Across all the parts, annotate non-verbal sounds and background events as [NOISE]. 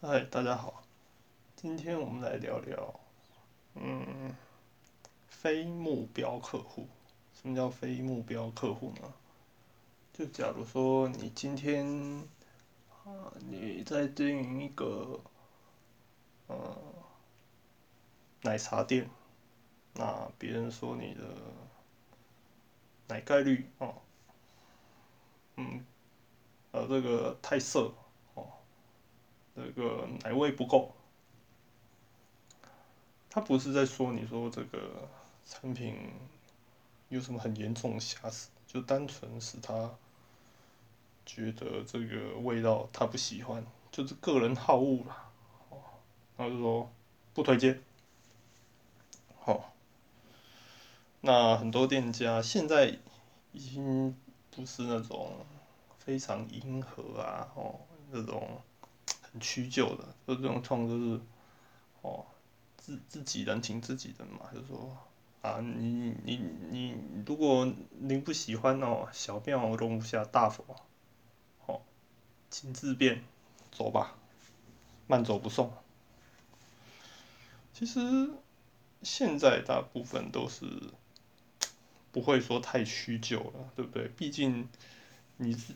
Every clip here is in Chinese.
嗨，大家好，今天我们来聊聊，嗯，非目标客户。什么叫非目标客户呢？就假如说你今天，啊，你在经营一个，呃，奶茶店，那别人说你的奶盖率哦，嗯，呃，这个太涩。这个奶味不够，他不是在说你说这个产品有什么很严重的瑕疵，就单纯是他觉得这个味道他不喜欢，就是个人好恶啦，哦，他就说不推荐，好，那很多店家现在已经不是那种非常迎合啊，哦，那种。屈就的，就这种创都是，哦，自自己人情自己人嘛，就说啊，你你你，如果您不喜欢哦，小庙容不下大佛，哦，请自便，走吧，慢走不送。其实现在大部分都是不会说太屈就了，对不对？毕竟你是。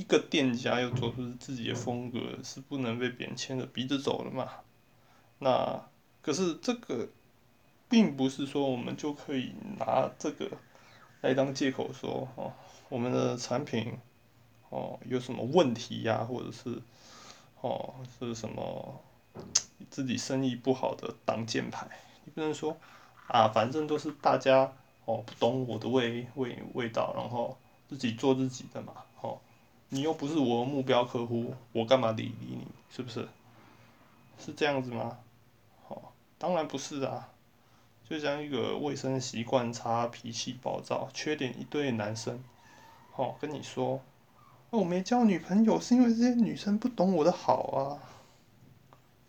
一个店家要做出自己的风格，是不能被别人牵着鼻子走的嘛？那可是这个，并不是说我们就可以拿这个来当借口说哦，我们的产品哦有什么问题呀，或者是哦是什么自己生意不好的挡箭牌？你不能说啊，反正都是大家哦不懂我的味味味道，然后自己做自己的嘛，哦。你又不是我的目标客户，我干嘛理理你？是不是？是这样子吗？哦，当然不是啊。就像一个卫生习惯差、脾气暴躁、缺点一堆男生，哦，跟你说，我没交女朋友是因为这些女生不懂我的好啊。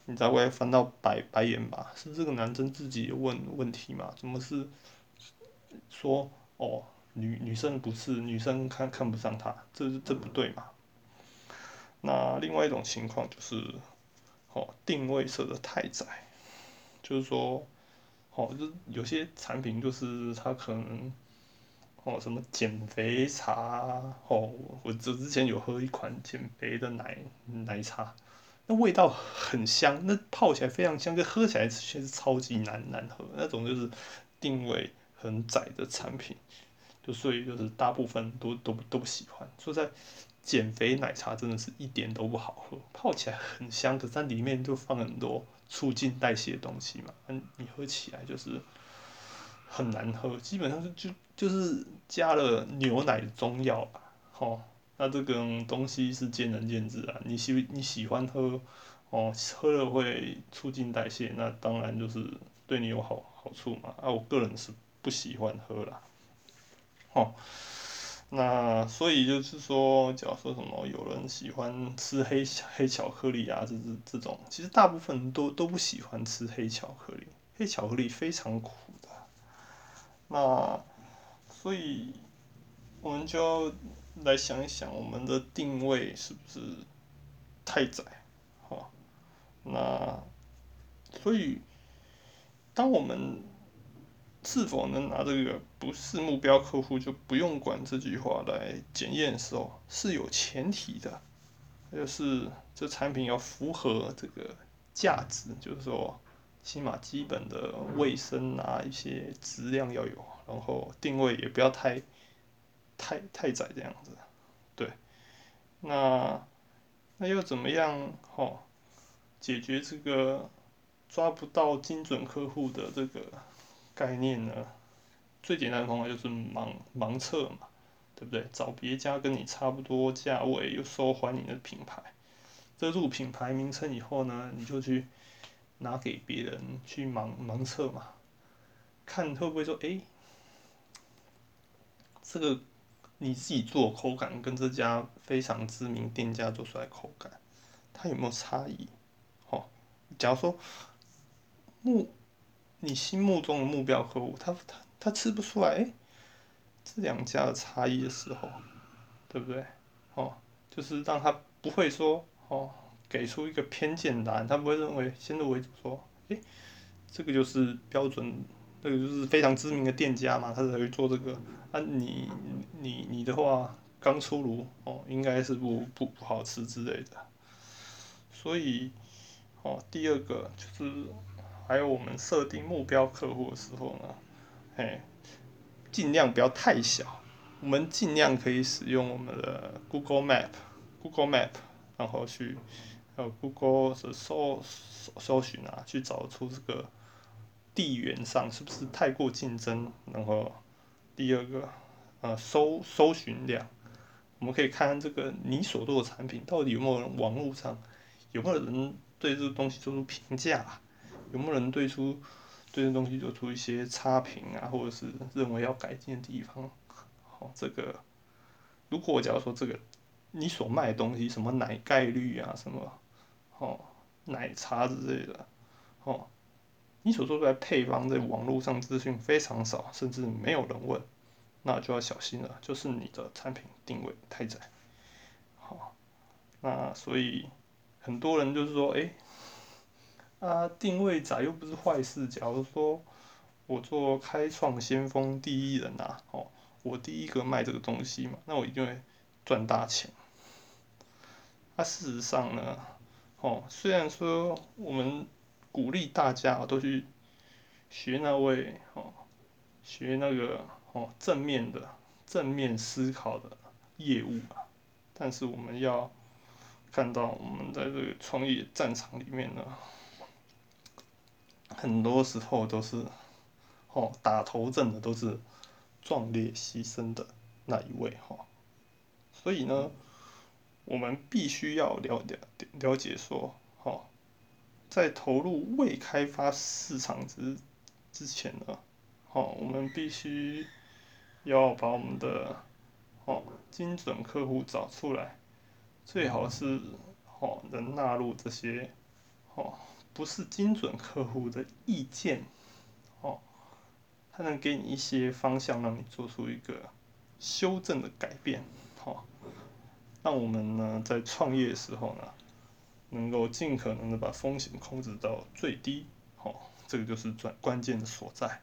你才会翻到白白眼吧？是这个男生自己问问题吗？怎么是说哦？女女生不是女生看看不上他，这这不对嘛？那另外一种情况就是，哦，定位设的太窄，就是说，哦，就有些产品就是它可能，哦，什么减肥茶，哦，我之之前有喝一款减肥的奶奶茶，那味道很香，那泡起来非常香，就喝起来却是超级难难喝，那种就是定位很窄的产品。就所以就是大部分都都都不喜欢，说在减肥奶茶真的是一点都不好喝，泡起来很香，可是它里面就放很多促进代谢的东西嘛，嗯，你喝起来就是很难喝，基本上是就就是加了牛奶中药吧，哦，那这个东西是见仁见智啊，你喜你喜欢喝，哦，喝了会促进代谢，那当然就是对你有好好处嘛，啊，我个人是不喜欢喝啦。哦，那所以就是说，假如说什么有人喜欢吃黑黑巧克力啊，这这这种，其实大部分人都都不喜欢吃黑巧克力，黑巧克力非常苦的。那所以我们就要来想一想，我们的定位是不是太窄？好，那所以当我们是否能拿这个不是目标客户就不用管这句话来检验的时候，是有前提的，就是这产品要符合这个价值，就是说起码基本的卫生啊一些质量要有，然后定位也不要太太太窄这样子，对，那那又怎么样？哦，解决这个抓不到精准客户的这个。概念呢，最简单的方法就是盲盲测嘛，对不对？找别家跟你差不多价位又受欢迎的品牌，遮住品牌名称以后呢，你就去拿给别人去盲盲测嘛，看会不会说，哎，这个你自己做口感跟这家非常知名店家做出来口感，它有没有差异？哦，假如说目。你心目中的目标客户，他他他吃不出来，这两家的差异的时候，对不对？哦，就是让他不会说哦，给出一个偏见答案，他不会认为先入为主说，诶，这个就是标准，这个就是非常知名的店家嘛，他才会做这个。啊，你你你的话刚出炉哦，应该是不不不好吃之类的。所以，哦，第二个就是还有我们设定目标客户的时候呢，嘿，尽量不要太小。我们尽量可以使用我们的 Google Map，Google Map，然后去，还有 Google 的搜搜搜寻啊，去找出这个地缘上是不是太过竞争。然后第二个，呃，搜搜寻量，我们可以看看这个你所做的产品到底有没有人网络上有没有人对这个东西做出评价，有没有人对出对这东西做出一些差评啊，或者是认为要改进的地方。哦，这个，如果假如说这个，你所卖的东西什么奶盖率啊，什么，哦，奶茶之类的，哦，你所做出来配方在网络上资讯非常少，甚至没有人问，那就要小心了，就是你的产品定位太窄。好，那所以很多人就是说，哎，啊，定位窄又不是坏事，假如说我做开创先锋第一人啊，哦。我第一个卖这个东西嘛，那我一定会赚大钱。那事实上呢，哦，虽然说我们鼓励大家都去学那位哦，学那个哦正面的正面思考的业务啊，但是我们要看到我们在这个创业战场里面呢，很多时候都是哦打头阵的都是。壮烈牺牲的那一位哈，所以呢，我们必须要了了了解说，哈，在投入未开发市场之之前呢，好，我们必须要把我们的哦精准客户找出来，最好是哦能纳入这些哦不是精准客户的意见。它能给你一些方向，让你做出一个修正的改变，好，让我们呢在创业的时候呢，能够尽可能的把风险控制到最低，好，这个就是转关键的所在。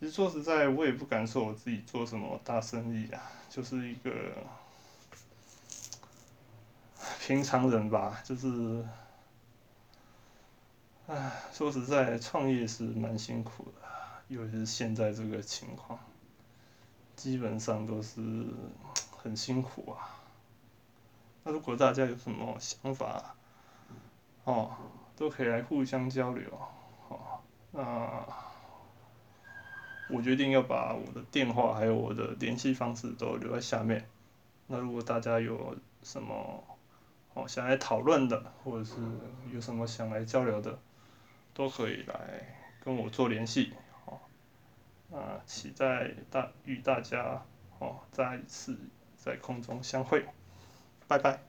其实说实在，我也不敢说我自己做什么大生意啊，就是一个 [LAUGHS] 平常人吧，就是，说实在，创业是蛮辛苦的。尤其是现在这个情况，基本上都是很辛苦啊。那如果大家有什么想法，哦，都可以来互相交流，哦，那我决定要把我的电话还有我的联系方式都留在下面。那如果大家有什么哦想来讨论的，或者是有什么想来交流的，都可以来跟我做联系。啊，期待大与大家哦再一次在空中相会，拜拜。